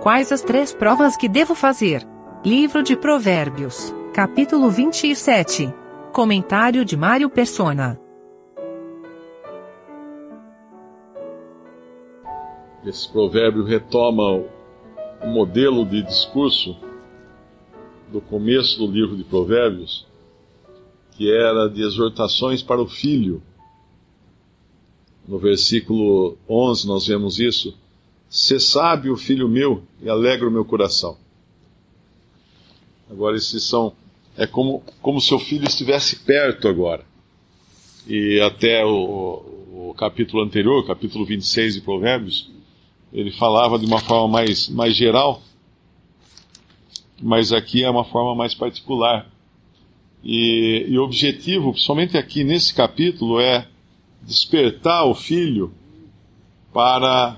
Quais as três provas que devo fazer? Livro de Provérbios, capítulo 27. Comentário de Mário Persona. Esse provérbio retoma o modelo de discurso do começo do livro de Provérbios, que era de exortações para o filho. No versículo 11 nós vemos isso. Se sábio, filho meu, e alegra o meu coração. Agora, esses são. É como, como seu filho estivesse perto agora. E até o, o capítulo anterior, capítulo 26 de Provérbios, ele falava de uma forma mais, mais geral, mas aqui é uma forma mais particular. E, e o objetivo, somente aqui nesse capítulo, é despertar o filho para,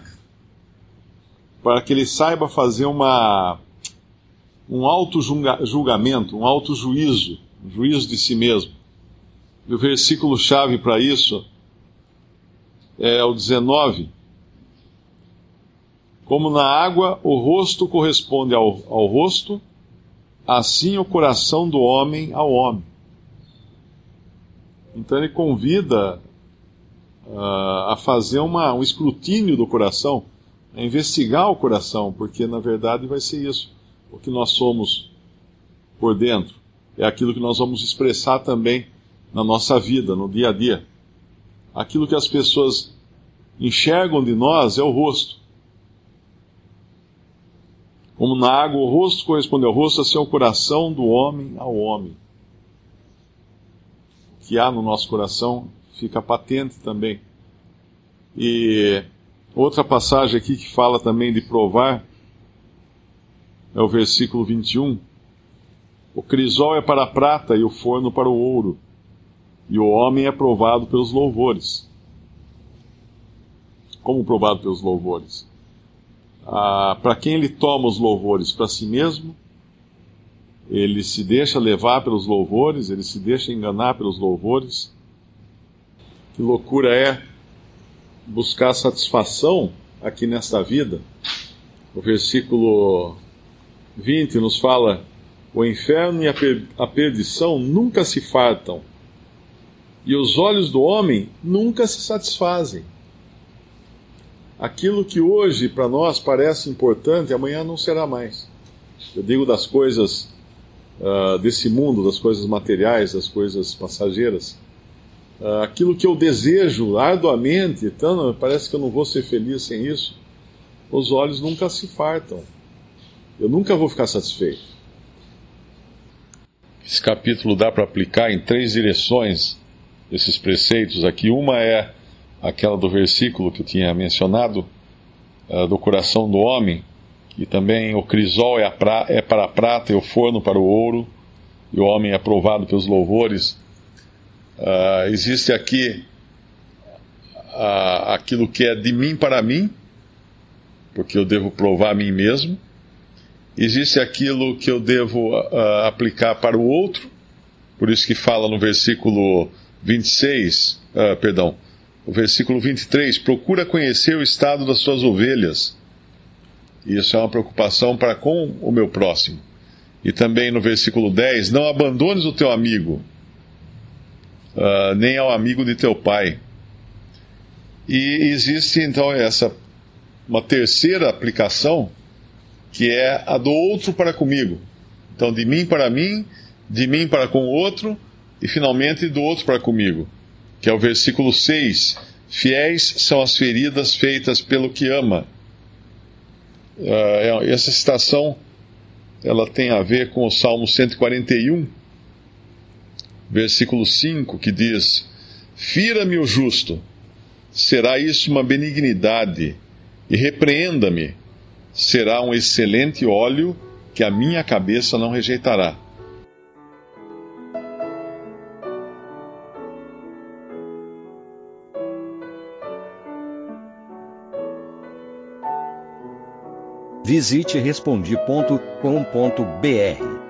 para que ele saiba fazer uma, um auto-julgamento, um auto-juízo, um juízo de si mesmo. E o versículo-chave para isso é o 19 como na água o rosto corresponde ao, ao rosto, assim o coração do homem ao homem. Então ele convida uh, a fazer uma, um escrutínio do coração, a investigar o coração, porque na verdade vai ser isso. O que nós somos por dentro é aquilo que nós vamos expressar também na nossa vida, no dia a dia. Aquilo que as pessoas enxergam de nós é o rosto. Como na água o rosto corresponde ao rosto, assim é o coração do homem ao homem. O que há no nosso coração fica patente também. E outra passagem aqui que fala também de provar é o versículo 21. O crisol é para a prata e o forno para o ouro, e o homem é provado pelos louvores. Como provado pelos louvores? ah, para quem ele toma os louvores? Para si mesmo? Ele se deixa levar pelos louvores? Ele se deixa enganar pelos louvores? Que loucura é buscar satisfação aqui nesta vida? O versículo 20 nos fala: O inferno e a, per a perdição nunca se fartam, e os olhos do homem nunca se satisfazem aquilo que hoje para nós parece importante, amanhã não será mais. Eu digo das coisas uh, desse mundo, das coisas materiais, das coisas passageiras. Uh, aquilo que eu desejo arduamente, então, parece que eu não vou ser feliz sem isso. Os olhos nunca se fartam. Eu nunca vou ficar satisfeito. Esse capítulo dá para aplicar em três direções esses preceitos aqui. Uma é aquela do versículo que eu tinha mencionado, uh, do coração do homem, que também o crisol é, pra, é, para a prata e o forno para o ouro, e o homem é provado pelos louvores. Uh, existe aqui uh, aquilo que é de mim para mim, porque eu devo provar a mim mesmo. Existe aquilo que eu devo aplicar para o outro, por isso que fala no versículo 26, perdão, o versículo 23, procura conhecer o estado das suas ovelhas. Isso é uma preocupação para com o meu próximo. E também no versículo 10, não abandones o teu amigo, uh, nem ao amigo de teu pai. E existe então essa uma terceira aplicação, que é a do outro para comigo. Então, de mim para mim, de mim para com o outro, e finalmente do outro para comigo que é o versículo 6. Fiéis são as feridas feitas pelo que ama. Uh, essa citação ela tem a ver com o Salmo 141, versículo 5, que diz: Fira-me o justo, será isso uma benignidade, e repreenda-me, será um excelente óleo que a minha cabeça não rejeitará. Visite respondi.com.br.